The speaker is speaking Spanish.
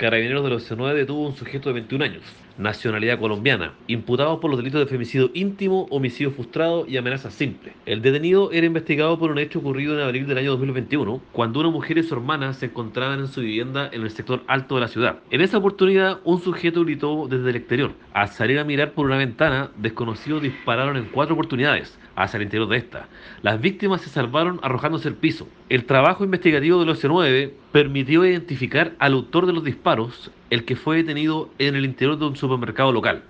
Carabineros de los 9 detuvo a un sujeto de 21 años, nacionalidad colombiana, imputado por los delitos de femicidio íntimo, homicidio frustrado y amenaza simple. El detenido era investigado por un hecho ocurrido en abril del año 2021, cuando una mujer y su hermana se encontraban en su vivienda en el sector alto de la ciudad. En esa oportunidad, un sujeto gritó desde el exterior. Al salir a mirar por una ventana, desconocidos dispararon en cuatro oportunidades hacia el interior de esta. Las víctimas se salvaron arrojándose al piso. El trabajo investigativo del OC9 permitió identificar al autor de los el que fue detenido en el interior de un supermercado local.